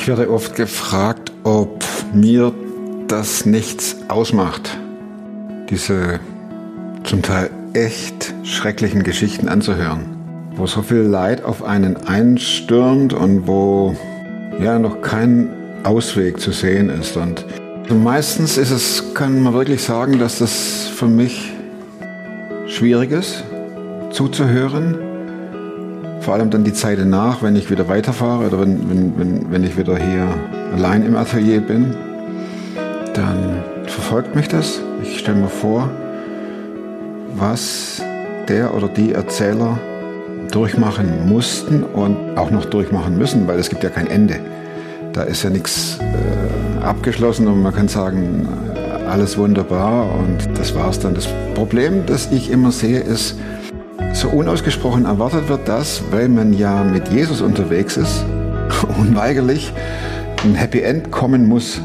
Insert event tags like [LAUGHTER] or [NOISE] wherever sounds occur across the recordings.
Ich werde oft gefragt, ob mir das nichts ausmacht, diese zum Teil echt schrecklichen Geschichten anzuhören, wo so viel Leid auf einen einstürmt und wo ja noch kein Ausweg zu sehen ist. Und meistens ist es, kann man wirklich sagen, dass das für mich schwierig ist, zuzuhören. Vor allem dann die Zeit danach, wenn ich wieder weiterfahre oder wenn, wenn, wenn, wenn ich wieder hier allein im Atelier bin, dann verfolgt mich das. Ich stelle mir vor, was der oder die Erzähler durchmachen mussten und auch noch durchmachen müssen, weil es gibt ja kein Ende. Da ist ja nichts äh, abgeschlossen und man kann sagen, alles wunderbar und das war's dann. Das Problem, das ich immer sehe, ist, so unausgesprochen erwartet wird das, weil man ja mit Jesus unterwegs ist, [LAUGHS] unweigerlich ein Happy End kommen muss.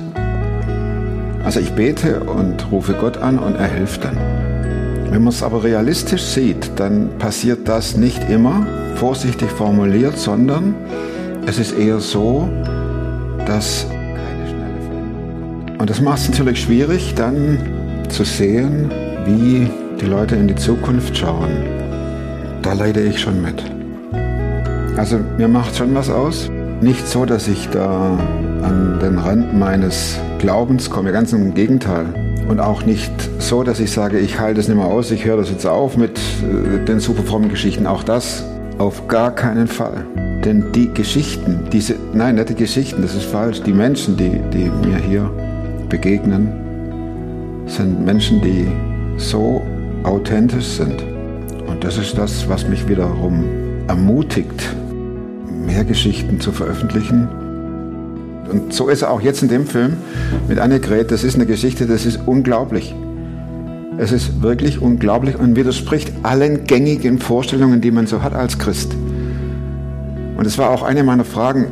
Also ich bete und rufe Gott an und er hilft dann. Wenn man es aber realistisch sieht, dann passiert das nicht immer, vorsichtig formuliert, sondern es ist eher so, dass. Und das macht es natürlich schwierig, dann zu sehen, wie die Leute in die Zukunft schauen. Da leide ich schon mit. Also mir macht schon was aus. Nicht so, dass ich da an den Rand meines Glaubens komme, ganz im Gegenteil. Und auch nicht so, dass ich sage, ich halte es nicht mehr aus, ich höre das jetzt auf mit äh, den super frommen Geschichten. Auch das auf gar keinen Fall. Denn die Geschichten, diese, nein, nicht die Geschichten, das ist falsch. Die Menschen, die, die mir hier begegnen, sind Menschen, die so authentisch sind. Und das ist das, was mich wiederum ermutigt, mehr Geschichten zu veröffentlichen. Und so ist er auch jetzt in dem Film mit Annegret. Das ist eine Geschichte, das ist unglaublich. Es ist wirklich unglaublich und widerspricht allen gängigen Vorstellungen, die man so hat als Christ. Und es war auch eine meiner Fragen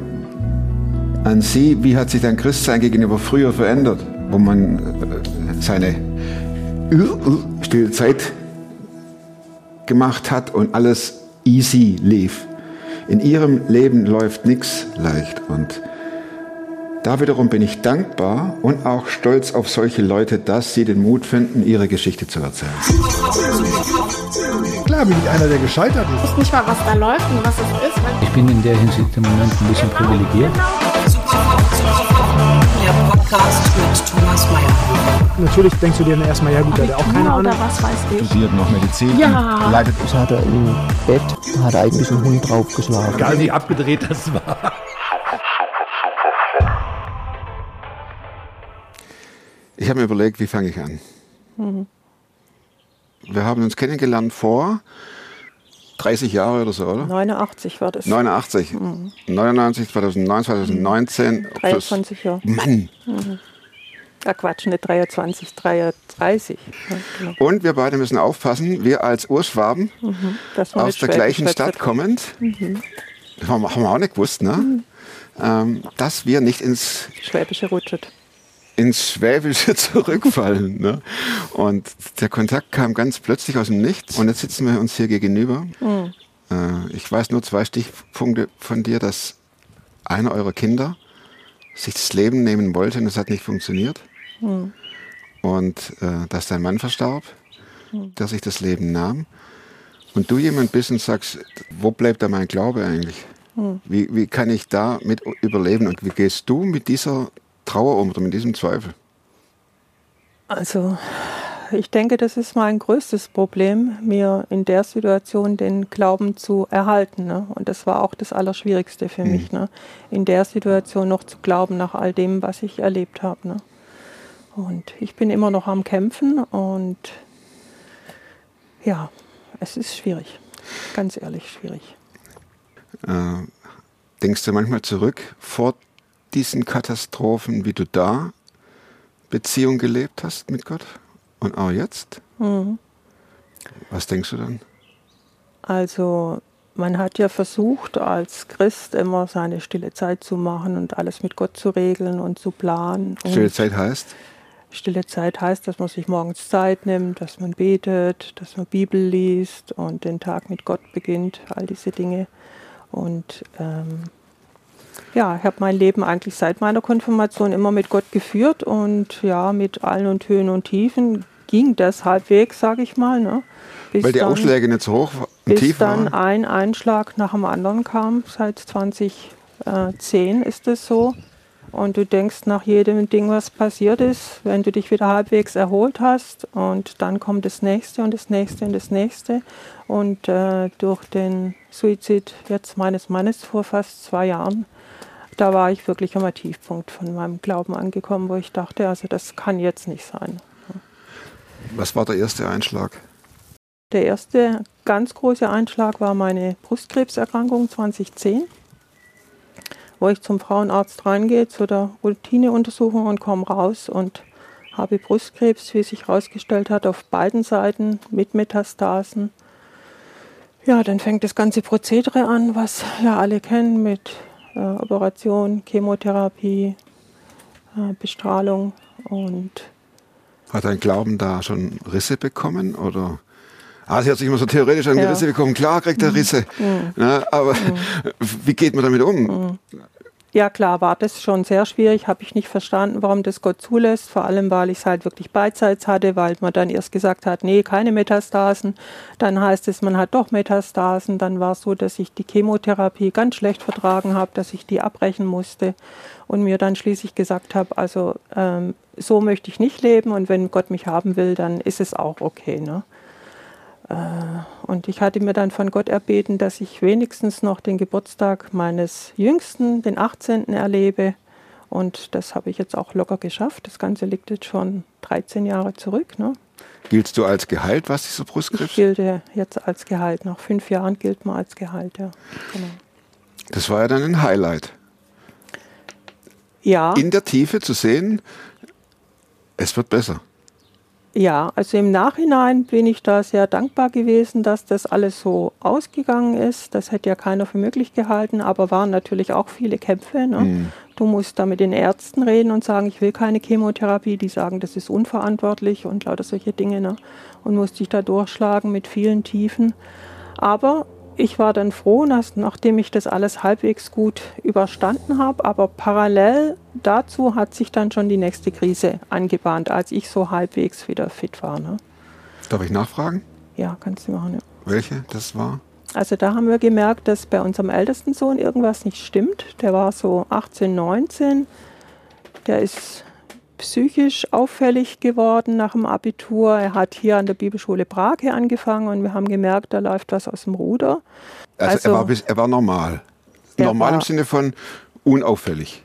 an Sie, wie hat sich dein Christsein gegenüber früher verändert, wo man äh, seine stille Zeit gemacht hat und alles easy lief. In Ihrem Leben läuft nichts leicht und da wiederum bin ich dankbar und auch stolz auf solche Leute, dass sie den Mut finden, ihre Geschichte zu erzählen. Klar bin ich einer, der gescheitert ist. Ich weiß nicht mal, was da läuft und was es ist. Ich bin in der Hinsicht im Moment ein bisschen privilegiert. Der Podcast mit Thomas Mayer. Natürlich denkst du dir dann erstmal, ja gut, der hat auch keine Ahnung. Was weiß ich. studiert noch Medizin. Ja. Leidet Ich hatte im Bett, hat eigentlich ein Hund draufgeschlagen. Egal wie abgedreht das war. Ich habe mir überlegt, wie fange ich an? Wir haben uns kennengelernt vor 30 Jahre oder so, oder? 89 war das. 89, 99, 2009, 2019. plus- 23 Jahre. Mann! Ja, Quatsch, nicht 23, 33. Ja, genau. Und wir beide müssen aufpassen, wir als Urschwaben man aus der gleichen. Stadt kommend, das haben wir auch nicht gewusst, ne? Ähm, dass wir nicht ins Schwäbische rutschet. Ins Schwäbische [LAUGHS] zurückfallen. Ne? Und der Kontakt kam ganz plötzlich aus dem Nichts. Und jetzt sitzen wir uns hier gegenüber. Äh, ich weiß nur zwei Stichpunkte von dir, dass einer eurer Kinder sich das Leben nehmen wollte und es hat nicht funktioniert. Und äh, dass dein Mann verstarb, der sich das Leben nahm. Und du jemand bist und sagst, wo bleibt da mein Glaube eigentlich? Wie, wie kann ich da mit überleben und wie gehst du mit dieser Trauer um oder mit diesem Zweifel? Also, ich denke, das ist mein größtes Problem, mir in der Situation den Glauben zu erhalten. Ne? Und das war auch das Allerschwierigste für mich, ne? in der Situation noch zu glauben nach all dem, was ich erlebt habe. Ne? Und ich bin immer noch am Kämpfen und ja, es ist schwierig. Ganz ehrlich, schwierig. Äh, denkst du manchmal zurück vor diesen Katastrophen, wie du da Beziehung gelebt hast mit Gott? Und auch jetzt? Was denkst du dann? Also man hat ja versucht, als Christ immer seine stille Zeit zu machen und alles mit Gott zu regeln und zu planen. Stille Zeit heißt? Stille Zeit heißt, dass man sich morgens Zeit nimmt, dass man betet, dass man Bibel liest und den Tag mit Gott beginnt, all diese Dinge. Und ähm, Ja, ich habe mein Leben eigentlich seit meiner Konfirmation immer mit Gott geführt und ja, mit allen und Höhen und Tiefen ging das halbwegs, sage ich mal. Ne? Bis Weil die dann, Ausschläge nicht so hoch und tief waren? Bis dann ein Einschlag nach dem anderen kam. Seit 2010 ist es so. Und du denkst nach jedem Ding, was passiert ist, wenn du dich wieder halbwegs erholt hast und dann kommt das nächste und das nächste und das nächste. Und äh, durch den Suizid jetzt meines Mannes vor fast zwei Jahren, da war ich wirklich am Tiefpunkt von meinem Glauben angekommen, wo ich dachte, also das kann jetzt nicht sein. Was war der erste Einschlag? Der erste ganz große Einschlag war meine Brustkrebserkrankung 2010 wo ich zum Frauenarzt reingehe zu der Routineuntersuchung und komme raus und habe Brustkrebs, wie sich herausgestellt hat, auf beiden Seiten mit Metastasen. Ja, dann fängt das ganze Prozedere an, was ja alle kennen mit äh, Operation, Chemotherapie, äh, Bestrahlung und hat dein Glauben da schon Risse bekommen oder? Ah, sie hat sich immer so theoretisch an die ja. Risse bekommen. Klar kriegt er mhm. Risse. Mhm. Ja, aber mhm. [LAUGHS] wie geht man damit um? Mhm. Ja klar, war das schon sehr schwierig, habe ich nicht verstanden, warum das Gott zulässt, vor allem weil ich es halt wirklich beidseits hatte, weil man dann erst gesagt hat, nee, keine Metastasen, dann heißt es, man hat doch Metastasen, dann war es so, dass ich die Chemotherapie ganz schlecht vertragen habe, dass ich die abbrechen musste und mir dann schließlich gesagt habe, also ähm, so möchte ich nicht leben und wenn Gott mich haben will, dann ist es auch okay. Ne? Äh, und ich hatte mir dann von Gott erbeten, dass ich wenigstens noch den Geburtstag meines Jüngsten, den 18. erlebe. Und das habe ich jetzt auch locker geschafft. Das Ganze liegt jetzt schon 13 Jahre zurück. Ne? Giltst du als Gehalt, was dieser Brustkrebs? Ich gilte jetzt als Gehalt. Nach fünf Jahren gilt man als Gehalt, ja. Genau. Das war ja dann ein Highlight. Ja. In der Tiefe zu sehen, es wird besser. Ja, also im Nachhinein bin ich da sehr dankbar gewesen, dass das alles so ausgegangen ist. Das hätte ja keiner für möglich gehalten, aber waren natürlich auch viele Kämpfe. Ne? Mhm. Du musst da mit den Ärzten reden und sagen, ich will keine Chemotherapie. Die sagen, das ist unverantwortlich und lauter solche Dinge. Ne? Und musste dich da durchschlagen mit vielen Tiefen. Aber ich war dann froh, dass, nachdem ich das alles halbwegs gut überstanden habe, aber parallel dazu hat sich dann schon die nächste Krise angebahnt, als ich so halbwegs wieder fit war. Ne? Darf ich nachfragen? Ja, kannst du machen. Ja. Welche das war? Also da haben wir gemerkt, dass bei unserem ältesten Sohn irgendwas nicht stimmt. Der war so 18, 19. Der ist psychisch auffällig geworden nach dem Abitur. Er hat hier an der Bibelschule Prag angefangen und wir haben gemerkt, da läuft was aus dem Ruder. Also, also er, war bis, er war normal. Normal war, im Sinne von unauffällig.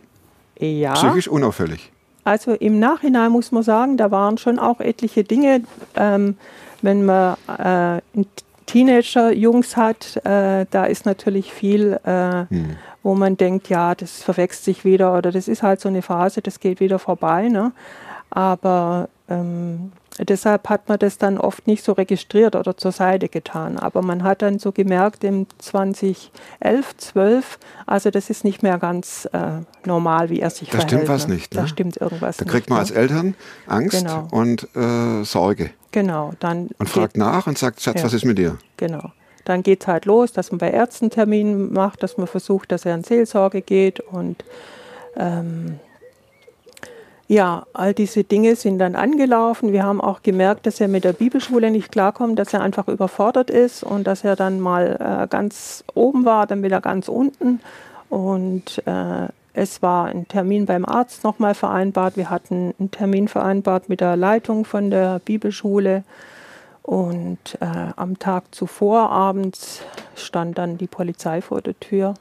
Ja. Psychisch unauffällig. Also im Nachhinein muss man sagen, da waren schon auch etliche Dinge, ähm, wenn man äh, Teenager-Jungs hat, äh, da ist natürlich viel, äh, hm. wo man denkt, ja, das verwechselt sich wieder oder das ist halt so eine Phase, das geht wieder vorbei. Ne? Aber ähm, deshalb hat man das dann oft nicht so registriert oder zur Seite getan. Aber man hat dann so gemerkt, im 2011, 12, also das ist nicht mehr ganz äh, normal, wie er sich da verhält. Da stimmt was ne? nicht. Ne? Da stimmt irgendwas Da kriegt man ne? als Eltern Angst genau. und äh, Sorge. Genau. Dann und fragt nach und sagt, Schatz, ja, was ist mit dir? Genau. Dann geht es halt los, dass man bei Ärzten Termin macht, dass man versucht, dass er in Seelsorge geht und ähm, ja, all diese Dinge sind dann angelaufen. Wir haben auch gemerkt, dass er mit der Bibelschule nicht klarkommt, dass er einfach überfordert ist und dass er dann mal äh, ganz oben war, dann wieder ganz unten. Und äh, es war ein Termin beim Arzt nochmal vereinbart. Wir hatten einen Termin vereinbart mit der Leitung von der Bibelschule. Und äh, am Tag zuvor abends stand dann die Polizei vor der Tür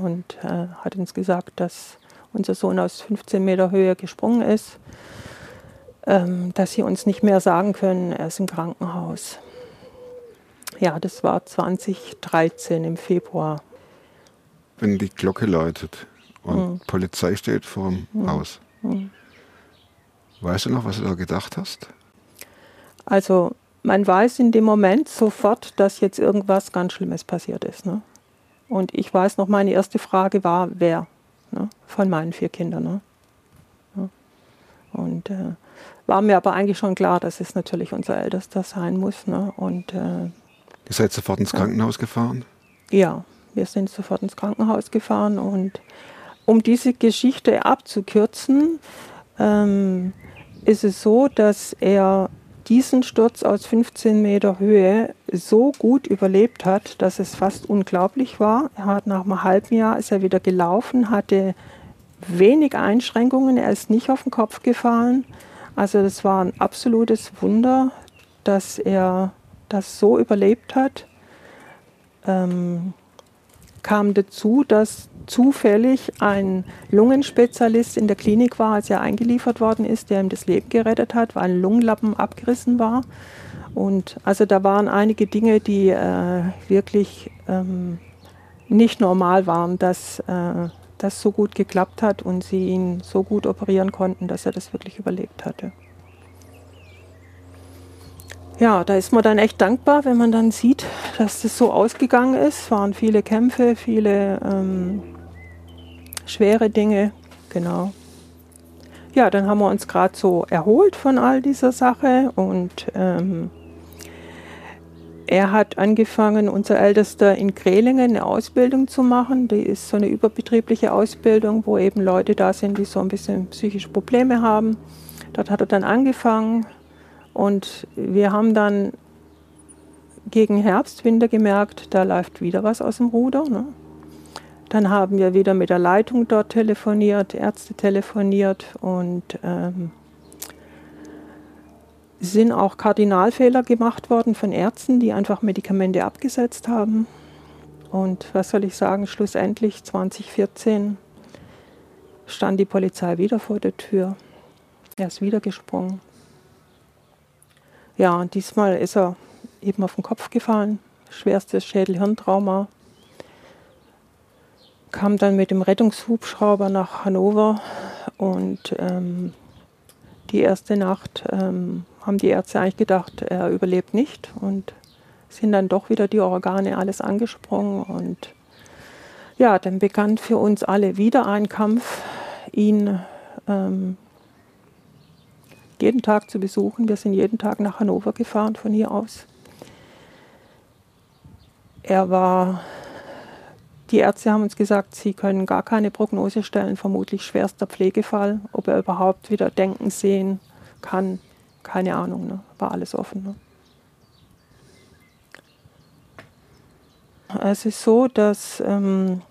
und äh, hat uns gesagt, dass unser Sohn aus 15 Meter Höhe gesprungen ist, ähm, dass sie uns nicht mehr sagen können, er ist im Krankenhaus. Ja, das war 2013 im Februar. Wenn die Glocke läutet, und mhm. Polizei steht vor dem mhm. Haus. Mhm. Weißt du noch, was du da gedacht hast? Also man weiß in dem Moment sofort, dass jetzt irgendwas ganz Schlimmes passiert ist. Ne? Und ich weiß noch, meine erste Frage war, wer ne? von meinen vier Kindern. Ne? Ja. Und äh, war mir aber eigentlich schon klar, dass es natürlich unser Ältester sein muss. Ne? Und, äh, Ihr seid sofort ins Krankenhaus gefahren? Ja, wir sind sofort ins Krankenhaus gefahren und um diese Geschichte abzukürzen, ähm, ist es so, dass er diesen Sturz aus 15 Meter Höhe so gut überlebt hat, dass es fast unglaublich war. Er hat nach einem halben Jahr ist er wieder gelaufen, hatte wenig Einschränkungen, er ist nicht auf den Kopf gefallen. Also das war ein absolutes Wunder, dass er das so überlebt hat. Ähm, kam dazu, dass zufällig ein Lungenspezialist in der Klinik war, als er eingeliefert worden ist, der ihm das Leben gerettet hat, weil ein Lungenlappen abgerissen war. Und also da waren einige Dinge, die äh, wirklich ähm, nicht normal waren, dass äh, das so gut geklappt hat und sie ihn so gut operieren konnten, dass er das wirklich überlebt hatte. Ja, da ist man dann echt dankbar, wenn man dann sieht, dass das so ausgegangen ist. Es waren viele Kämpfe, viele ähm, schwere Dinge, genau. Ja, dann haben wir uns gerade so erholt von all dieser Sache und ähm, er hat angefangen, unser Ältester in Krelingen eine Ausbildung zu machen. Die ist so eine überbetriebliche Ausbildung, wo eben Leute da sind, die so ein bisschen psychische Probleme haben. Dort hat er dann angefangen und wir haben dann gegen Herbst, Winter gemerkt, da läuft wieder was aus dem Ruder. Ne? Dann haben wir wieder mit der Leitung dort telefoniert, Ärzte telefoniert und ähm, sind auch Kardinalfehler gemacht worden von Ärzten, die einfach Medikamente abgesetzt haben. Und was soll ich sagen, schlussendlich 2014 stand die Polizei wieder vor der Tür. Er ist wieder gesprungen. Ja, und diesmal ist er eben auf den Kopf gefallen. Schwerstes Schädelhirntrauma. Kam dann mit dem Rettungshubschrauber nach Hannover und ähm, die erste Nacht ähm, haben die Ärzte eigentlich gedacht, er überlebt nicht und sind dann doch wieder die Organe alles angesprungen und ja, dann begann für uns alle wieder ein Kampf, ihn ähm, jeden Tag zu besuchen. Wir sind jeden Tag nach Hannover gefahren von hier aus. Er war, die Ärzte haben uns gesagt, sie können gar keine Prognose stellen, vermutlich schwerster Pflegefall, ob er überhaupt wieder denken, sehen kann, keine Ahnung, ne? war alles offen. Ne? Es ist so, dass ähm,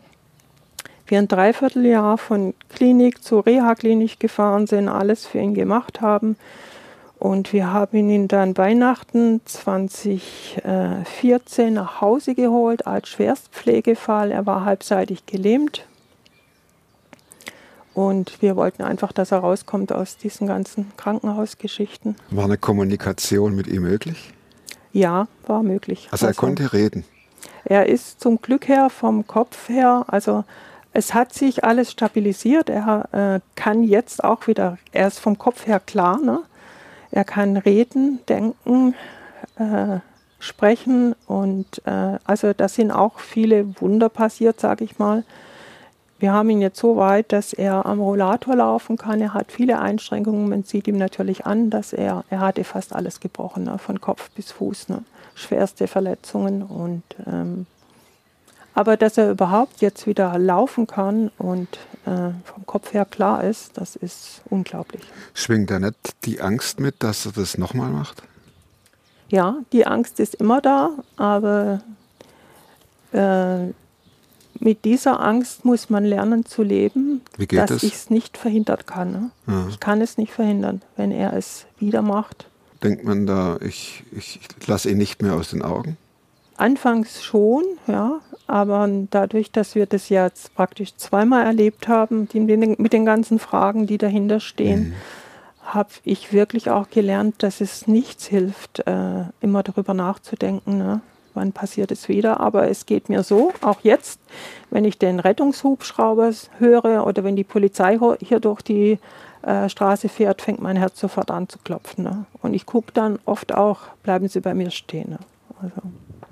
wir ein Dreivierteljahr von Klinik zu Reha-Klinik gefahren sind, alles für ihn gemacht haben. Und wir haben ihn dann Weihnachten 2014 nach Hause geholt als Schwerstpflegefall. Er war halbseitig gelähmt. Und wir wollten einfach, dass er rauskommt aus diesen ganzen Krankenhausgeschichten. War eine Kommunikation mit ihm möglich? Ja, war möglich. Also er also, konnte reden. Er ist zum Glück her vom Kopf her, also es hat sich alles stabilisiert. Er äh, kann jetzt auch wieder, er ist vom Kopf her klar. Ne? Er kann reden, denken, äh, sprechen und äh, also da sind auch viele Wunder passiert, sage ich mal. Wir haben ihn jetzt so weit, dass er am Rollator laufen kann. Er hat viele Einschränkungen. Man sieht ihm natürlich an, dass er, er hatte fast alles gebrochen, ne? von Kopf bis Fuß, ne? schwerste Verletzungen und ähm, aber dass er überhaupt jetzt wieder laufen kann und äh, vom Kopf her klar ist, das ist unglaublich. Schwingt da nicht die Angst mit, dass er das nochmal macht? Ja, die Angst ist immer da, aber äh, mit dieser Angst muss man lernen zu leben, dass ich es nicht verhindern kann. Ne? Ja. Ich kann es nicht verhindern, wenn er es wieder macht. Denkt man da, ich, ich lasse ihn nicht mehr aus den Augen? Anfangs schon, ja, aber dadurch, dass wir das jetzt praktisch zweimal erlebt haben, die, mit den ganzen Fragen, die dahinter stehen, mhm. habe ich wirklich auch gelernt, dass es nichts hilft, äh, immer darüber nachzudenken, ne? wann passiert es wieder. Aber es geht mir so, auch jetzt, wenn ich den Rettungshubschrauber höre oder wenn die Polizei hier durch die äh, Straße fährt, fängt mein Herz sofort an zu klopfen. Ne? Und ich gucke dann oft auch, bleiben Sie bei mir stehen. Ne? Also.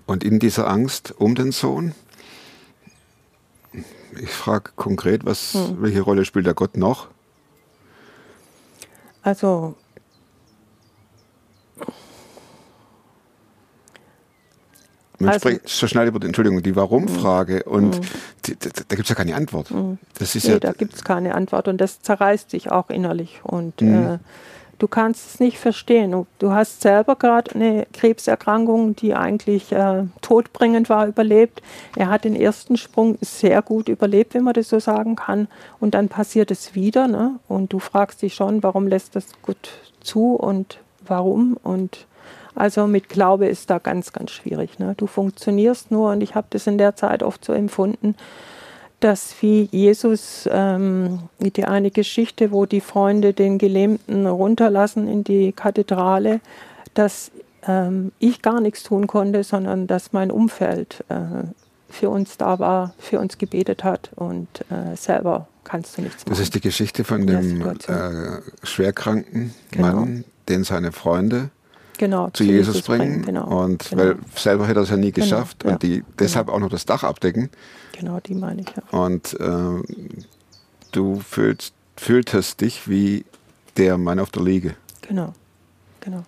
Und in dieser Angst um den Sohn, ich frage konkret, was, hm. welche Rolle spielt der Gott noch? Also man Also- spricht so schnell über die, Entschuldigung, die Warum-Frage und die, da, da gibt es ja keine Antwort. Das ist Nee, ja, da gibt es keine Antwort und das zerreißt dich auch innerlich. Und Mhm. äh, du kannst es nicht verstehen. Du, hast selber gerade eine Krebserkrankung, die eigentlich äh, todbringend war, überlebt. Er hat den ersten Sprung sehr gut überlebt, wenn man das so sagen kann. Und dann passiert es wieder. Ne? Und du fragst dich schon, warum lässt das gut zu und warum? Und also mit Glaube ist da ganz, ganz schwierig. Ne? Du funktionierst nur und ich habe das in der Zeit oft so empfunden, dass wie Jesus, ähm, die eine Geschichte, wo die Freunde den Gelähmten runterlassen in die Kathedrale, dass ähm, ich gar nichts tun konnte, sondern dass mein Umfeld äh, für uns da war, für uns gebetet hat und äh, selber kannst du nichts machen. das ist die Geschichte von dem äh, schwerkranken Genau. Mann, den seine Freunde genau, zu Jesus bringen. Genau, Und genau, weil selber hätte er es ja nie Genau, geschafft ja. und die deshalb auch noch das Dach abdecken. genau, die meine ich. Ja. Und ähm, du fühlst, fühltest dich wie der Mann auf der Liege. Genau, genau.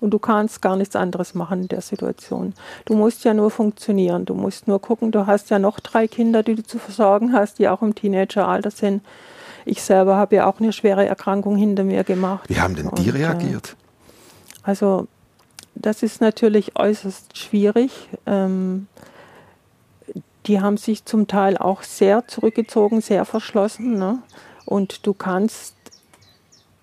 Und du kannst gar nichts anderes machen in der Situation. Du musst ja nur funktionieren. Du musst nur gucken, du hast ja noch drei Kinder, die du zu versorgen hast, die auch im Teenageralter sind. Ich selber habe ja auch eine schwere Erkrankung hinter mir gemacht. Wie haben denn die Und, äh, reagiert? Also das ist natürlich äußerst schwierig. Ähm, die haben sich zum Teil auch sehr zurückgezogen, sehr verschlossen. Ne? Und du kannst,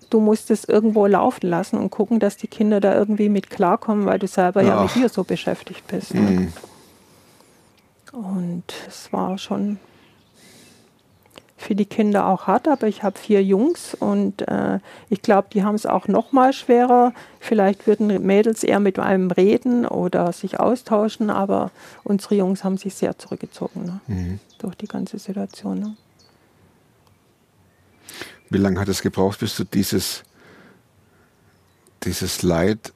du musst es irgendwo laufen lassen und gucken, dass die Kinder da irgendwie mit klarkommen, weil du selber ja mit Ach. dir so beschäftigt bist. Ne? Mhm. Und es war schon für die Kinder auch hart, aber ich habe vier Jungs und äh, ich glaube, die haben es auch noch mal schwerer. Vielleicht würden Mädels eher mit einem reden oder sich austauschen, aber unsere Jungs haben sich sehr zurückgezogen ne? Mhm. durch die ganze Situation. Ne? Wie lange hat es gebraucht, bis du dieses, dieses Leid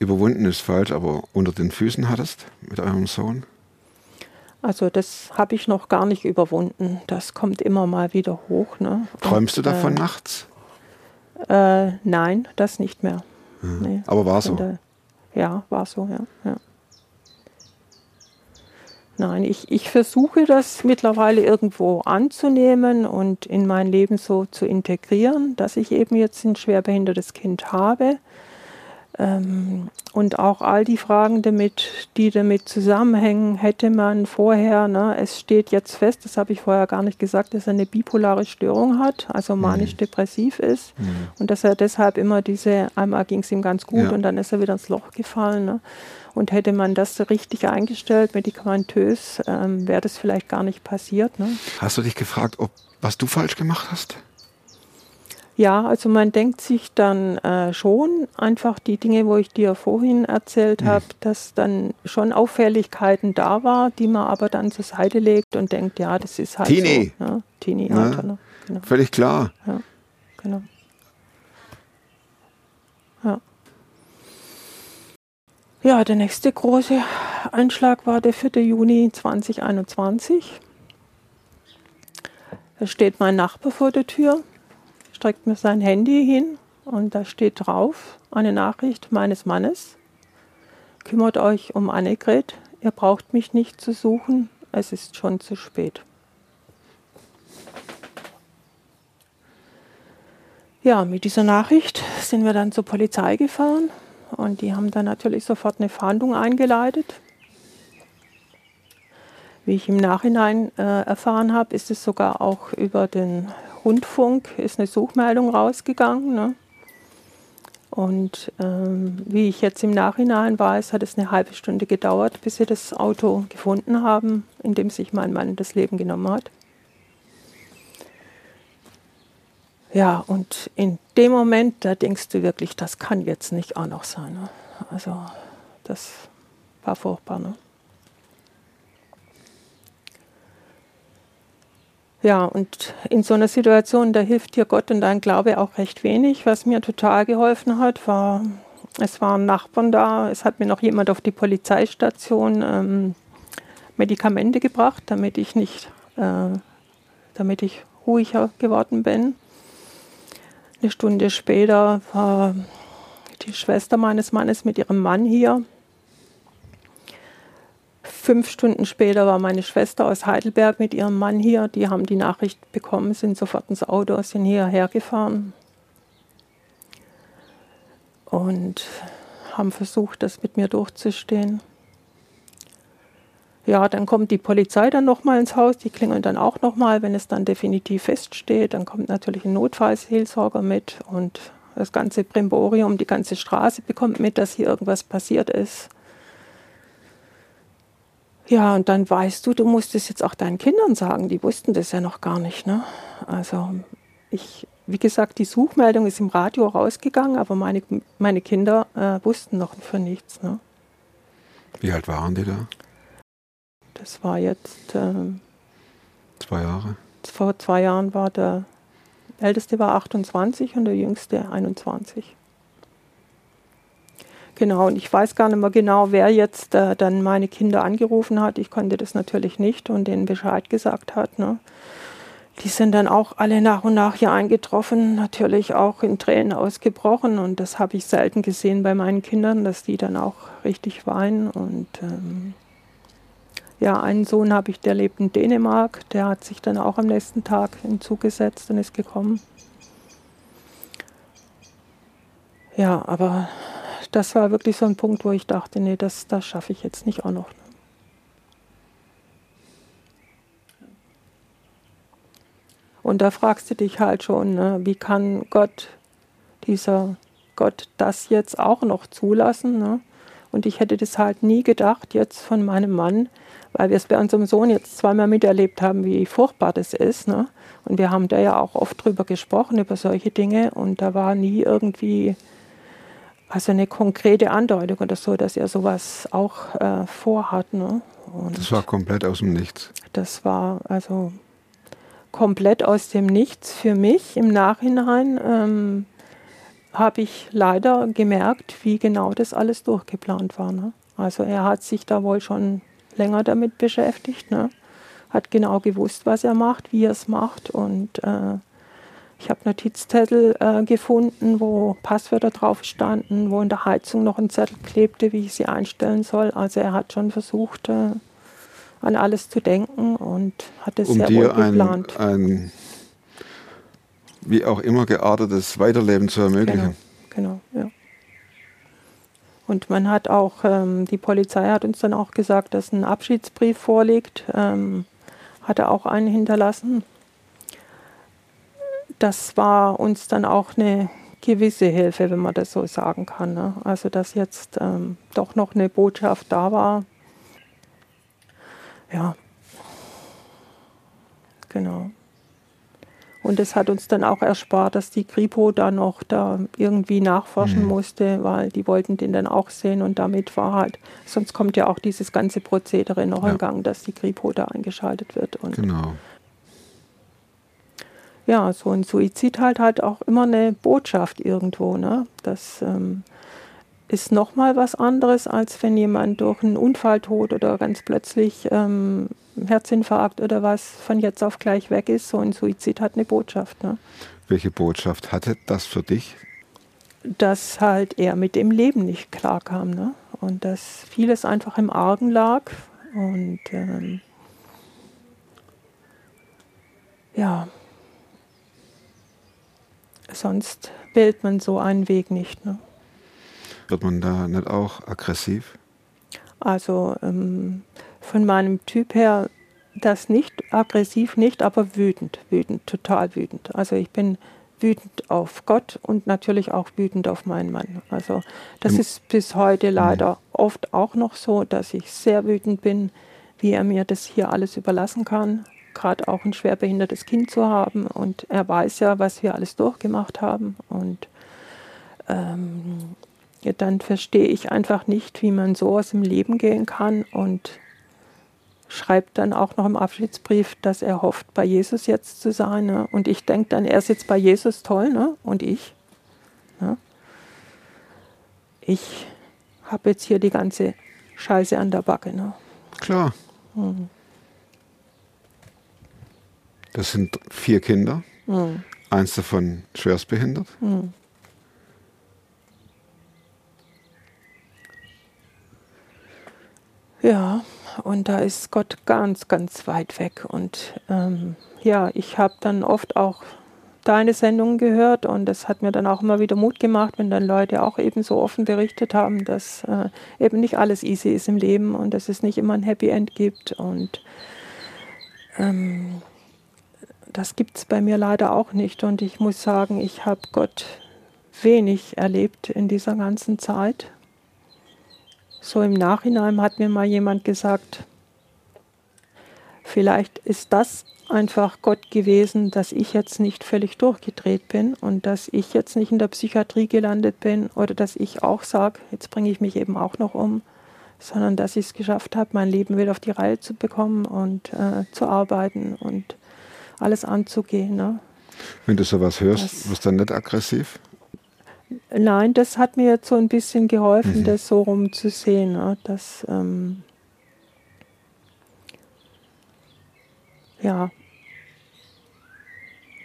überwunden ist falsch, aber unter den Füßen hattest mit eurem Sohn? Also das habe ich noch gar nicht überwunden. Das kommt immer mal wieder hoch. Ne? Träumst du Und, davon äh, nachts? Äh, nein, das nicht mehr. Nee. Aber war so. Und, äh, ja, war so, ja. ja. Nein, ich, ich versuche das mittlerweile irgendwo anzunehmen und in mein Leben so zu integrieren, dass ich eben jetzt ein schwerbehindertes Kind habe. Ähm, und auch all die Fragen damit, die damit zusammenhängen, hätte man vorher, ne, es steht jetzt fest, das habe ich vorher gar nicht gesagt, dass er eine bipolare Störung hat, also manisch-depressiv ist und dass er deshalb immer diese, einmal ging es ihm ganz gut Ja. und dann ist er wieder ins Loch gefallen. Ne? Und hätte man das so richtig eingestellt, medikamentös, ähm, wäre das vielleicht gar nicht passiert. Ne? Hast du dich gefragt, ob was du falsch gemacht hast? Ja, also man denkt sich dann äh, schon einfach die Dinge, wo ich dir vorhin erzählt habe, dass dann schon Auffälligkeiten da war, die man aber dann zur Seite legt und denkt, ja, das ist halt Teenie. so. Ja, Teenie? Alter, ne? Genau, Völlig klar. genau. Ja. Ja, der nächste große Einschlag war der 4. Juni 2021. Da steht mein Nachbar vor der Tür, streckt mir sein Handy hin und da steht drauf eine Nachricht meines Mannes. Kümmert euch um Annegret, ihr braucht mich nicht zu suchen, es ist schon zu spät. Ja, mit dieser Nachricht sind wir dann zur Polizei gefahren und die haben dann natürlich sofort eine Fahndung eingeleitet. Wie ich im Nachhinein äh, erfahren habe, ist es sogar auch über den Rundfunk ist eine Suchmeldung rausgegangen. Ne? Und ähm, wie ich jetzt im Nachhinein weiß, hat es eine halbe Stunde gedauert, bis sie das Auto gefunden haben, in dem sich mein Mann das Leben genommen hat. Ja, und in dem Moment, da denkst du wirklich, das kann jetzt nicht auch noch sein. Ne? Also, das war furchtbar. Ne? Ja, und in so einer Situation, da hilft dir Gott und dein Glaube auch recht wenig. Was mir total geholfen hat, war, es waren Nachbarn da, es hat mir noch jemand auf die Polizeistation ähm, Medikamente gebracht, damit ich nicht, äh, damit ich ruhiger geworden bin. Eine Stunde später war die Schwester meines Mannes mit ihrem Mann hier. Fünf Stunden später war meine Schwester aus Heidelberg mit ihrem Mann hier. Die haben die Nachricht bekommen, sind sofort ins Auto, sind hierher gefahren und haben versucht, das mit mir durchzustehen. Ja, dann kommt die Polizei dann nochmal ins Haus, die klingeln dann auch nochmal, wenn es dann definitiv feststeht. Dann kommt natürlich ein Notfallseelsorger mit und das ganze Brimborium, die ganze Straße bekommt mit, dass hier irgendwas passiert ist. Ja, und dann weißt du, du musst es jetzt auch deinen Kindern sagen. Die wussten das ja noch gar nicht. Ne? Also ich, wie gesagt, die Suchmeldung ist im Radio rausgegangen, aber meine, meine Kinder äh, wussten noch für nichts. Ne? Wie alt waren die da? Das war jetzt ähm, zwei Jahre. Vor zwei Jahren war der älteste war 28 und der jüngste 21. Genau, und ich weiß gar nicht mehr genau, wer jetzt äh, dann meine Kinder angerufen hat. Ich konnte das natürlich nicht und denen Bescheid gesagt hat. Ne? Die sind dann auch alle nach und nach hier eingetroffen, natürlich auch in Tränen ausgebrochen. Und das habe ich selten gesehen bei meinen Kindern, dass die dann auch richtig weinen. Und ähm, ja, einen Sohn habe ich, der lebt in Dänemark. Der hat sich dann auch am nächsten Tag hinzugesetzt und ist gekommen. Ja, aber das war wirklich so ein Punkt, wo ich dachte, nee, das, das schaffe ich jetzt nicht auch noch. Und da fragst du dich halt schon, ne, wie kann Gott, dieser Gott, das jetzt auch noch zulassen? Ne? Und ich hätte das halt nie gedacht, jetzt von meinem Mann, weil wir es bei unserem Sohn jetzt zweimal miterlebt haben, wie furchtbar das ist. Ne? Und wir haben da ja auch oft drüber gesprochen, über solche Dinge. Und da war nie irgendwie also eine konkrete Andeutung oder so, dass er sowas auch äh, vorhat. Ne? Und das war komplett aus dem Nichts. Das war also komplett aus dem Nichts für mich. Im Nachhinein ähm, habe ich leider gemerkt, wie genau das alles durchgeplant war. Ne? Also er hat sich da wohl schon länger damit beschäftigt, ne? hat genau gewusst, was er macht, wie er es macht und äh, ich habe Notizzettel äh, gefunden, wo Passwörter drauf standen, wo in der Heizung noch ein Zettel klebte, wie ich sie einstellen soll. Also er hat schon versucht, äh, an alles zu denken und hat es um sehr dir wohl geplant. Ein, ein, wie auch immer geartetes Weiterleben zu ermöglichen. Genau, genau, ja. Und man hat auch, ähm, die Polizei hat uns dann auch gesagt, dass ein Abschiedsbrief vorliegt. Ähm, hat er auch einen hinterlassen das war uns dann auch eine gewisse Hilfe, wenn man das so sagen kann. Ne? Also dass jetzt ähm, doch noch eine Botschaft da war. Ja, genau. Und es hat uns dann auch erspart, dass die Kripo da noch da irgendwie nachforschen mhm. musste, weil die wollten den dann auch sehen und damit war halt, sonst kommt ja auch dieses ganze Prozedere noch ja. in Gang, dass die Kripo da eingeschaltet wird. Und genau ja, so ein Suizid halt halt auch immer eine Botschaft irgendwo. Ne? Das ähm, ist nochmal was anderes, als wenn jemand durch einen Unfalltod oder ganz plötzlich ähm, Herzinfarkt oder was von jetzt auf gleich weg ist. So ein Suizid hat eine Botschaft. Ne? Welche Botschaft hatte das für dich? Dass halt er mit dem Leben nicht klarkam. Ne? Und dass vieles einfach im Argen lag. Und ähm, ja, Sonst wählt man so einen Weg nicht. Ne? Wird man da nicht auch aggressiv? Also ähm, von meinem Typ her das nicht, aggressiv nicht, aber wütend, wütend, total wütend. Also ich bin wütend auf Gott und natürlich auch wütend auf meinen Mann. Also das Im ist bis heute leider oft auch noch so, dass ich sehr wütend bin, wie er mir das hier alles überlassen kann gerade auch ein schwerbehindertes Kind zu haben. Und er weiß ja, was wir alles durchgemacht haben. Und ähm, ja, dann verstehe ich einfach nicht, wie man so aus dem Leben gehen kann und schreibt dann auch noch im Abschiedsbrief, dass er hofft, bei Jesus jetzt zu sein. Ne? Und ich denke dann, er ist jetzt bei Jesus toll, ne? und ich. Ne? Ich habe jetzt hier die ganze Scheiße an der Backe. Ne? Klar. Hm. Das sind vier Kinder. Mhm. Eins davon schwerstbehindert. Mhm. Ja, und da ist Gott ganz, ganz weit weg. Und ähm, ja, ich habe dann oft auch deine Sendungen gehört und das hat mir dann auch immer wieder Mut gemacht, wenn dann Leute auch eben so offen berichtet haben, dass äh, eben nicht alles easy ist im Leben und dass es nicht immer ein Happy End gibt und ähm, das gibt es bei mir leider auch nicht und ich muss sagen, ich habe Gott wenig erlebt in dieser ganzen Zeit. So im Nachhinein hat mir mal jemand gesagt, vielleicht ist das einfach Gott gewesen, dass ich jetzt nicht völlig durchgedreht bin und dass ich jetzt nicht in der Psychiatrie gelandet bin oder dass ich auch sage, jetzt bringe ich mich eben auch noch um, sondern dass ich es geschafft habe, mein Leben wieder auf die Reihe zu bekommen und äh, zu arbeiten und alles anzugehen. Ne? Wenn du sowas hörst, das, wirst du dann nicht aggressiv? Nein, das hat mir jetzt so ein bisschen geholfen, mhm. das so rumzusehen, ne? dass ähm, ja,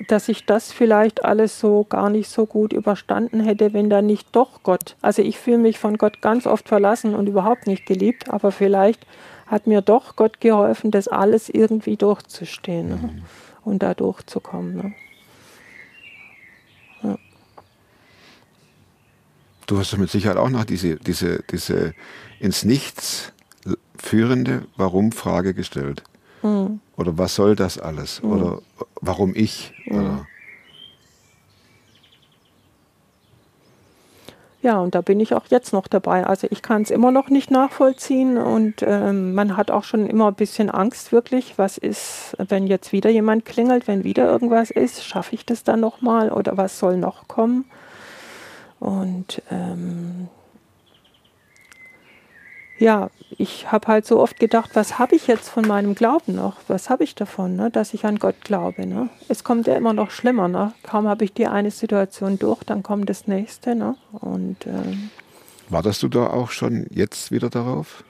dass ich das vielleicht alles so gar nicht so gut überstanden hätte, wenn da nicht doch Gott. Also ich fühle mich von Gott ganz oft verlassen und überhaupt nicht geliebt, aber vielleicht hat mir doch Gott geholfen, das alles irgendwie durchzustehen ne? mhm. Und da durchzukommen. Ne? Ja. Du hast mit Sicherheit auch noch diese, diese, diese ins Nichts führende Warum-Frage gestellt. Mhm. Oder was soll das alles? Mhm. Oder warum ich? Mhm. Ja, und da bin ich auch jetzt noch dabei. Also ich kann es immer noch nicht nachvollziehen und ähm, man hat auch schon immer ein bisschen Angst wirklich, was ist, wenn jetzt wieder jemand klingelt, wenn wieder irgendwas ist, schaffe ich das dann nochmal oder was soll noch kommen? Und ähm, ja, ich habe halt so oft gedacht, was habe ich jetzt von meinem Glauben noch? Was habe ich davon, ne? dass ich an Gott glaube? Ne? Es kommt ja immer noch schlimmer. Ne? Kaum habe ich die eine Situation durch, dann kommt das nächste. Ne? Und, ähm, Wartest du da auch schon jetzt wieder darauf?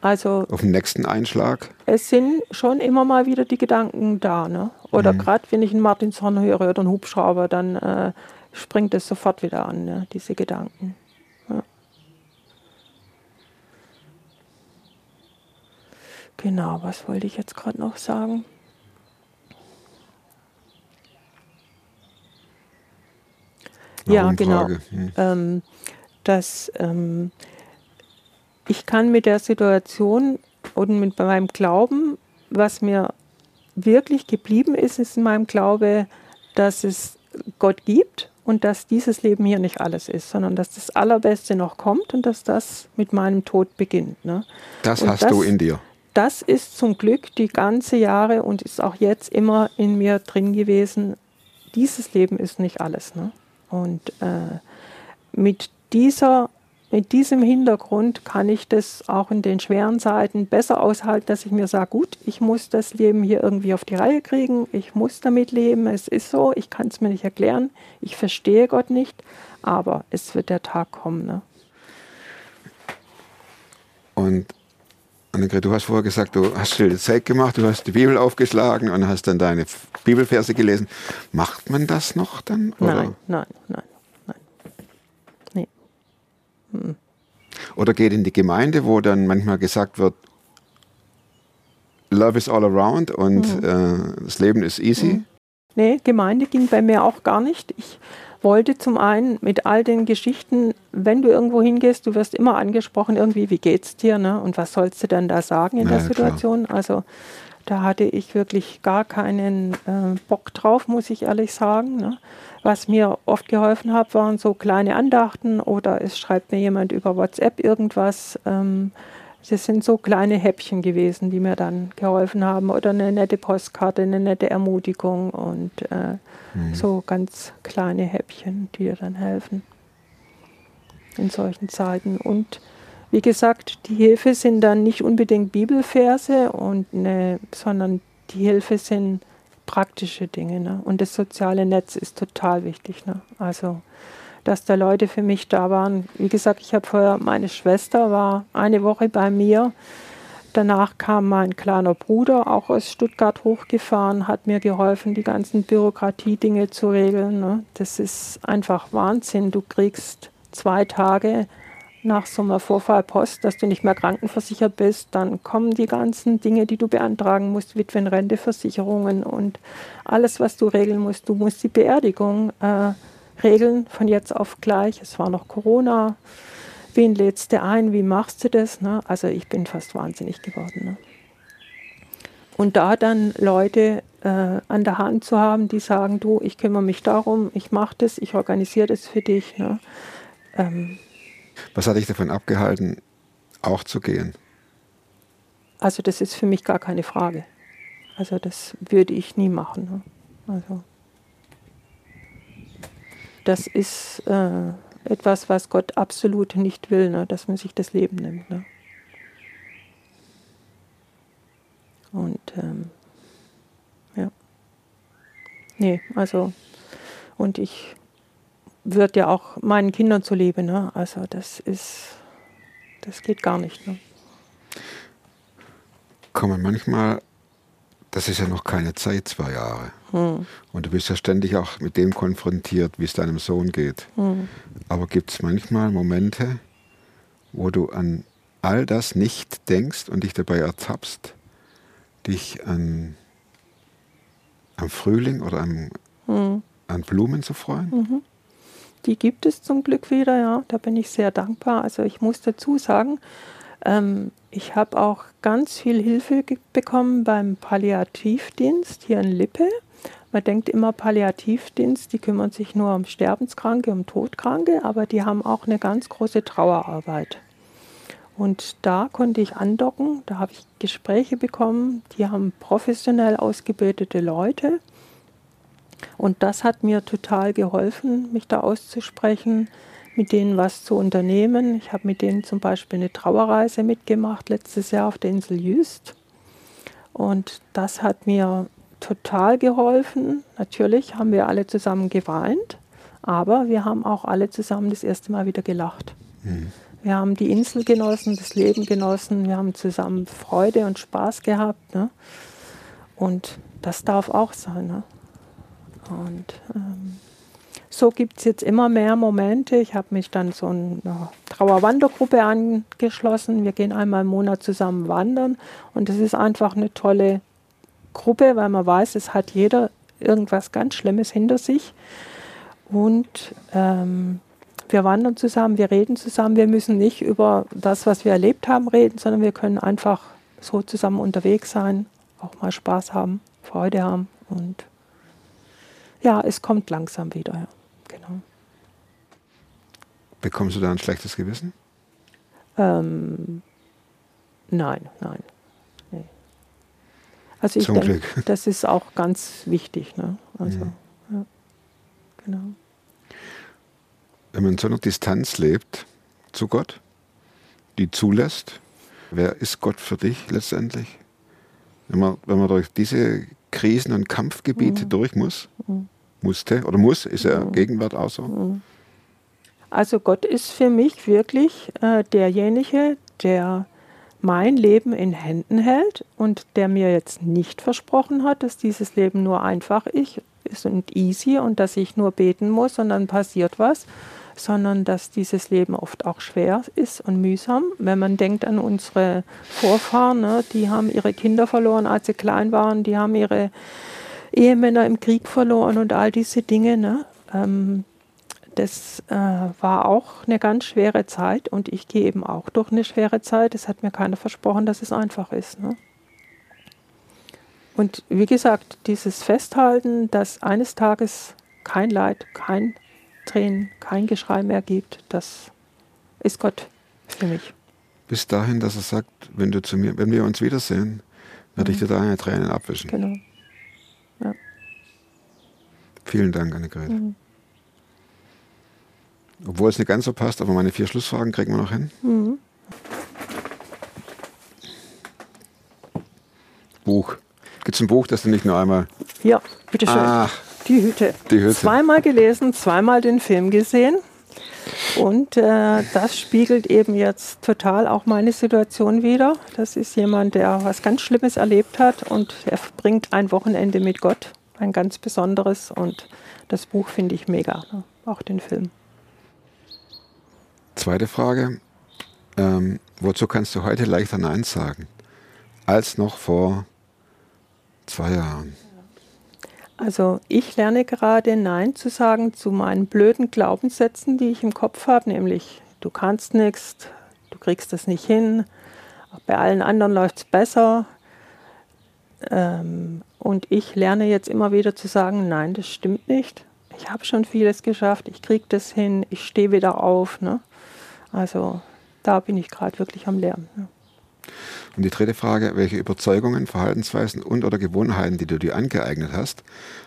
Also, Auf den nächsten Einschlag? Es sind schon immer mal wieder die Gedanken da. Ne? Oder mhm. gerade wenn ich einen Martinshorn höre oder einen Hubschrauber, dann äh, springt es sofort wieder an, ne? diese Gedanken. Genau, was wollte ich jetzt gerade noch sagen? ja, genau. Hm. Ähm, dass ähm, ich kann mit der Situation und mit meinem Glauben, was mir wirklich geblieben ist, ist in meinem Glaube, dass es Gott gibt und dass dieses Leben hier nicht alles ist, sondern dass das Allerbeste noch kommt und dass das mit meinem Tod beginnt. Ne? Das und hast das, du in dir das ist zum Glück die ganze Jahre und ist auch jetzt immer in mir drin gewesen. Dieses Leben ist nicht alles. Ne? Und äh, mit, dieser, mit diesem Hintergrund kann ich das auch in den schweren Zeiten besser aushalten, dass ich mir sage, gut, ich muss das Leben hier irgendwie auf die Reihe kriegen, ich muss damit leben, es ist so, ich kann es mir nicht erklären, ich verstehe Gott nicht, aber es wird der Tag kommen. Ne? Und Annegret, du hast vorher gesagt, du hast stille Zeit gemacht, du hast die Bibel aufgeschlagen und hast dann deine Bibelverse gelesen. Macht man das noch dann? Oder? Nein, nein, nein, nein. Nee. Mhm. Oder geht in die Gemeinde, wo dann manchmal gesagt wird, Love is all around und mhm. äh, das Leben ist easy? Mhm. Nee, Gemeinde ging bei mir auch gar nicht. Ich wollte zum einen mit all den Geschichten, wenn du irgendwo hingehst, du wirst immer angesprochen, irgendwie, wie geht's dir, ne? Und was sollst du denn da sagen in ja, der Situation? Klar. Also da hatte ich wirklich gar keinen äh, Bock drauf, muss ich ehrlich sagen. Ne? Was mir oft geholfen hat, waren so kleine Andachten oder es schreibt mir jemand über WhatsApp irgendwas. Ähm, das sind so kleine Häppchen gewesen, die mir dann geholfen haben oder eine nette Postkarte, eine nette Ermutigung und äh, mhm. so ganz kleine Häppchen, die dir dann helfen in solchen Zeiten. Und wie gesagt, die Hilfe sind dann nicht unbedingt Bibelverse, und ne, sondern die Hilfe sind praktische Dinge. Ne? Und das soziale Netz ist total wichtig. Ne? Also dass da Leute für mich da waren. Wie gesagt, ich habe vorher, meine Schwester war eine Woche bei mir. Danach kam mein kleiner Bruder auch aus Stuttgart hochgefahren, hat mir geholfen, die ganzen Bürokratiedinge zu regeln. Ne? Das ist einfach Wahnsinn. Du kriegst zwei Tage nach so einem Vorfall Post, dass du nicht mehr krankenversichert bist. Dann kommen die ganzen Dinge, die du beantragen musst, Witwenrenteversicherungen und alles, was du regeln musst. Du musst die Beerdigung äh, regeln von jetzt auf gleich. Es war noch Corona. Wen lädst du ein? Wie machst du das? Ne? Also ich bin fast wahnsinnig geworden. Ne? Und da dann Leute äh, an der Hand zu haben, die sagen, du, ich kümmere mich darum, ich mache das, ich organisiere das für dich. Ne? Ähm, Was hat dich davon abgehalten, auch zu gehen? Also das ist für mich gar keine Frage. Also das würde ich nie machen. Ne? Also das ist äh, etwas, was Gott absolut nicht will, ne? dass man sich das Leben nimmt. Ne? Und ähm, ja. Nee, also und ich würde ja auch meinen Kindern zuliebe, ne? Also das ist, das geht gar nicht. Ne? Kommen manchmal, das ist ja noch keine Zeit, zwei Jahre. Hm. Und du bist ja ständig auch mit dem konfrontiert, wie es deinem Sohn geht. Hm. Aber gibt es manchmal Momente, wo du an all das nicht denkst und dich dabei ertappst, dich an, am Frühling oder am, Hm. an Blumen zu freuen? Die gibt es zum Glück wieder, ja. Da bin ich sehr dankbar. Also ich muss dazu sagen, ähm, ich habe auch ganz viel Hilfe bekommen beim Palliativdienst hier in Lippe. Man denkt immer Palliativdienst, die kümmern sich nur um Sterbenskranke, um Todkranke, aber die haben auch eine ganz große Trauerarbeit. Und da konnte ich andocken, da habe ich Gespräche bekommen, die haben professionell ausgebildete Leute. Und das hat mir total geholfen, mich da auszusprechen, mit denen was zu unternehmen. Ich habe mit denen zum Beispiel eine Trauerreise mitgemacht letztes Jahr auf der Insel Jüst. Und das hat mir total geholfen. Natürlich haben wir alle zusammen geweint, aber wir haben auch alle zusammen das erste Mal wieder gelacht. Wir haben die Insel genossen, das Leben genossen, wir haben zusammen Freude und Spaß gehabt. Ne? Und das darf auch sein. Ne? Und ähm, so gibt es jetzt immer mehr Momente. Ich habe mich dann so einer Trauerwandergruppe angeschlossen. Wir gehen einmal im Monat zusammen wandern. Und das ist einfach eine tolle Gruppe, weil man weiß, es hat jeder irgendwas ganz Schlimmes hinter sich. Und ähm, wir wandern zusammen, wir reden zusammen. Wir müssen nicht über das, was wir erlebt haben, reden, sondern wir können einfach so zusammen unterwegs sein, auch mal Spaß haben, Freude haben. Und ja, es kommt langsam wieder. Ja. Genau. Bekommst du da ein schlechtes Gewissen? Ähm, nein, nein. Nee. Also ich Zum denke, Glück. das ist auch ganz wichtig. Ne? Also, ja. Genau. Wenn man in so einer Distanz lebt zu Gott, die zulässt, wer ist Gott für dich letztendlich? Wenn man, wenn man durch diese Krisen- und Kampfgebiete durch muss, musste oder muss, ist er Gegenwart auch so. Also Gott ist für mich wirklich äh, derjenige, der mein Leben in Händen hält und der mir jetzt nicht versprochen hat, dass dieses Leben nur einfach ich- ist und easy und dass ich nur beten muss und dann passiert was, sondern dass dieses Leben oft auch schwer ist und mühsam. Wenn man denkt an unsere Vorfahren, ne, die haben ihre Kinder verloren, als sie klein waren, die haben ihre Ehemänner im Krieg verloren und all diese Dinge. Ne? Ähm, das äh, war auch eine ganz schwere Zeit und ich gehe eben auch durch eine schwere Zeit. Es hat mir keiner versprochen, dass es einfach ist. Ne? Und wie gesagt, dieses Festhalten, dass eines Tages kein Leid, kein Tränen, kein Geschrei mehr gibt, das ist Gott für mich. Bis dahin, dass er sagt, wenn du zu mir, wenn wir uns wiedersehen, werde ich dir deine Tränen abwischen. Genau. Vielen Dank, Annegret. Obwohl es nicht ganz so passt, aber meine vier Schlussfragen kriegen wir noch hin. Buch. Gibt es ein Buch, das du nicht nur einmal. Ja, bitteschön. Ach, Die Hüte. Die Hüte. Zweimal gelesen, zweimal den Film gesehen. Und äh, das spiegelt eben jetzt total auch meine Situation wider. Das ist jemand, der was ganz Schlimmes erlebt hat und er verbringt ein Wochenende mit Gott, ein ganz besonderes. Und das Buch finde ich mega, ne? auch den Film. zweite Frage. Ähm, wozu kannst du heute leichter Nein sagen als noch vor zwei Jahren? Also ich lerne gerade Nein zu sagen zu meinen blöden Glaubenssätzen, die ich im Kopf habe, nämlich du kannst nichts, du kriegst das nicht hin, bei allen anderen läuft es besser. Ähm, und ich lerne jetzt immer wieder zu sagen, nein, das stimmt nicht. Ich habe schon vieles geschafft, ich kriege das hin, ich stehe wieder auf. Ne? Also da bin ich gerade wirklich am Lernen. Ne? Und die dritte Frage, welche Überzeugungen, Verhaltensweisen und oder Gewohnheiten, die du dir angeeignet hast,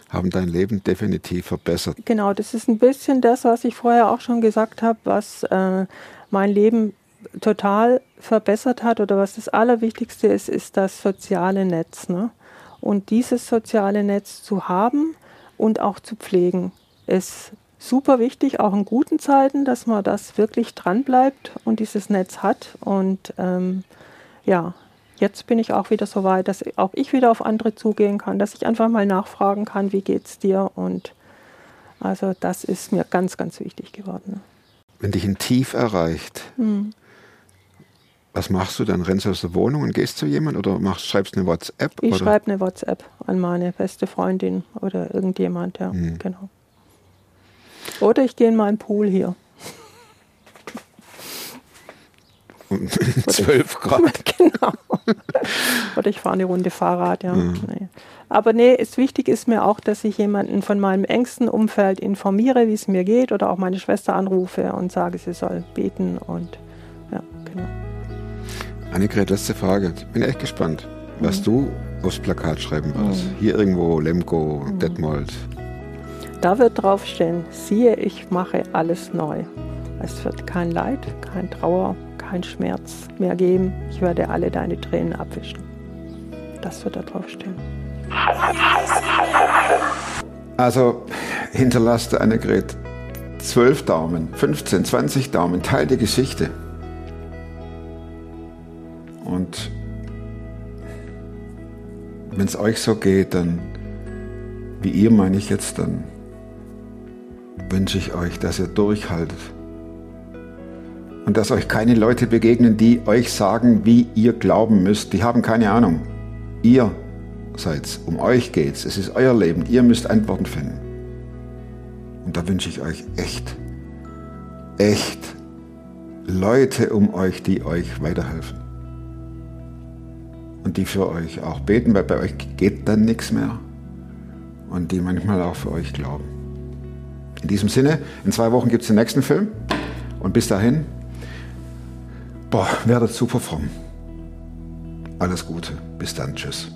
haben dein Leben definitiv verbessert? Genau, das ist ein bisschen das, was ich vorher auch schon gesagt habe, was äh, mein Leben total verbessert hat oder was das Allerwichtigste ist, ist das soziale Netz. Ne? Und dieses soziale Netz zu haben und auch zu pflegen, ist super wichtig, auch in guten Zeiten, dass man das wirklich dran bleibt und dieses Netz hat. Und ähm, ja, jetzt bin ich auch wieder so weit, dass auch ich wieder auf andere zugehen kann, dass ich einfach mal nachfragen kann, wie geht's dir? Und also das ist mir ganz, ganz wichtig geworden. Ne? Wenn dich ein Tief erreicht, hm. Was machst du dann? Rennst du aus der Wohnung und gehst zu jemandem oder machst, schreibst eine WhatsApp? Ich schreibe eine WhatsApp an meine beste Freundin oder irgendjemand, ja, mhm. genau. Oder ich gehe in meinen Pool hier. [LAUGHS] Um 12 [LAUGHS] Grad. genau. oder ich fahre eine Runde Fahrrad, ja. Mhm. Nee. Aber nee, es wichtig ist mir auch, dass ich jemanden von meinem engsten Umfeld informiere, wie es mir geht, oder auch meine Schwester anrufe und sage, sie soll beten und ja, genau. Annegret, letzte Frage. Ich bin echt gespannt, was mhm. du aufs Plakat schreiben wirst. Mhm. Hier irgendwo Lemgo, mhm. Detmold. Da wird draufstehen, siehe, ich mache alles neu. Es wird kein Leid, kein Trauer, kein Schmerz mehr geben. Ich werde alle deine Tränen abwischen. Das wird da draufstehen. Also hinterlasste Annegret 12 Daumen, 15, 20 Daumen, Teil der Geschichte. Und wenn es euch so geht, dann, wie ihr meine ich jetzt, dann wünsche ich euch, dass ihr durchhaltet. Und dass euch keine Leute begegnen, die euch sagen, wie ihr glauben müsst. Die haben keine Ahnung. Ihr seid's. Um euch geht's. Es ist euer Leben. Ihr müsst Antworten finden. Und da wünsche ich euch echt, echt Leute um euch, die euch weiterhelfen und die für euch auch beten, weil bei euch geht dann nichts mehr und die manchmal auch für euch glauben. In diesem Sinne, in zwei Wochen gibt es den nächsten Film und bis dahin, boah, werdet super fromm. Alles Gute, bis dann, tschüss.